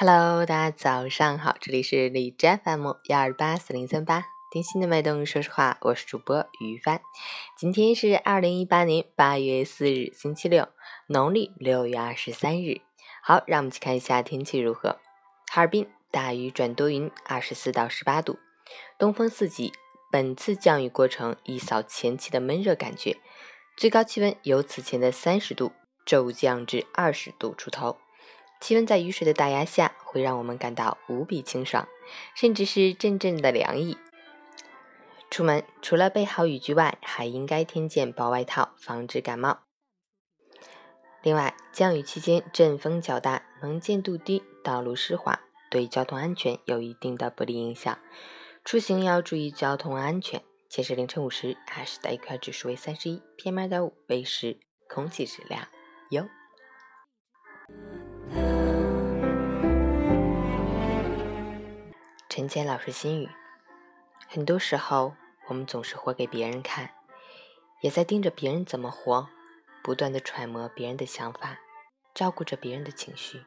Hello，大家早上好，这里是荔枝 FM 幺二八四零三八，听心的脉动。说实话，我是主播于帆。今天是二零一八年八月四日，星期六，农历六月二十三日。好，让我们去看一下天气如何。哈尔滨大雨转多云，二十四到十八度，东风四级。本次降雨过程一扫前期的闷热感觉，最高气温由此前的三十度骤降至二十度出头。气温在雨水的打压下，会让我们感到无比清爽，甚至是阵阵的凉意。出门除了备好雨具外，还应该添件薄外套，防止感冒。另外，降雨期间阵风较大，能见度低，道路湿滑，对交通安全有一定的不利影响。出行要注意交通安全。截至凌晨五时，海市的 AQI 指数为三十一，PM 二点五为十，空气质量优。陈谦老师心语：很多时候，我们总是活给别人看，也在盯着别人怎么活，不断的揣摩别人的想法，照顾着别人的情绪。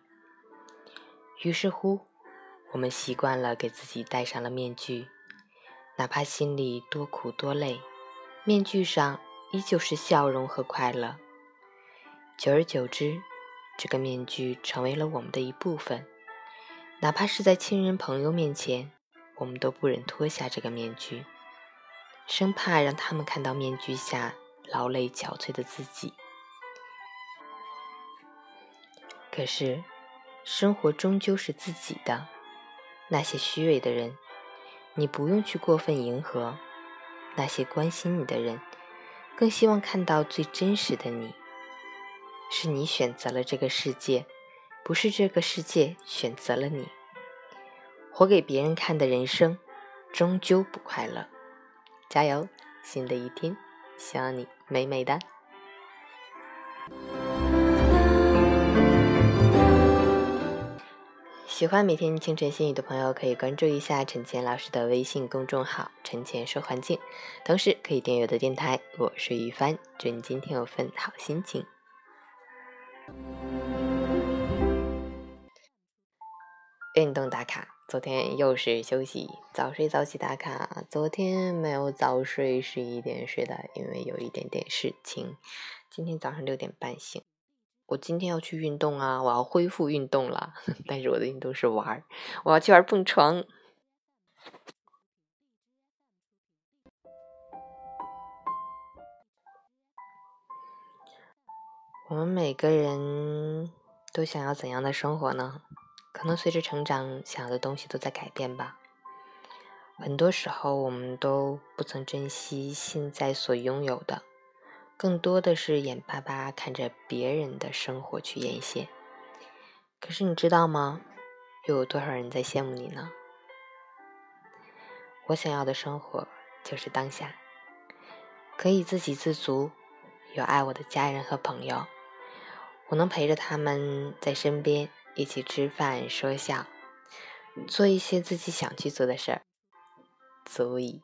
于是乎，我们习惯了给自己戴上了面具，哪怕心里多苦多累，面具上依旧是笑容和快乐。久而久之，这个面具成为了我们的一部分。哪怕是在亲人朋友面前，我们都不忍脱下这个面具，生怕让他们看到面具下劳累憔悴的自己。可是，生活终究是自己的，那些虚伪的人，你不用去过分迎合；那些关心你的人，更希望看到最真实的你。是你选择了这个世界。不是这个世界选择了你，活给别人看的人生，终究不快乐。加油，新的一天，希望你美美的。喜欢每天清晨心语的朋友，可以关注一下陈倩老师的微信公众号“陈倩说环境”，同时可以订阅我的电台。我是于帆，祝你今天有份好心情。打卡，昨天又是休息，早睡早起打卡。昨天没有早睡，十一点睡的，因为有一点点事情。今天早上六点半醒。我今天要去运动啊，我要恢复运动了。但是我的运动是玩儿，我要去玩蹦床。我们每个人都想要怎样的生活呢？可能随着成长，想要的东西都在改变吧。很多时候，我们都不曾珍惜现在所拥有的，更多的是眼巴巴看着别人的生活去艳羡。可是你知道吗？又有多少人在羡慕你呢？我想要的生活就是当下，可以自给自足，有爱我的家人和朋友，我能陪着他们在身边。一起吃饭、说笑，做一些自己想去做的事儿，足矣。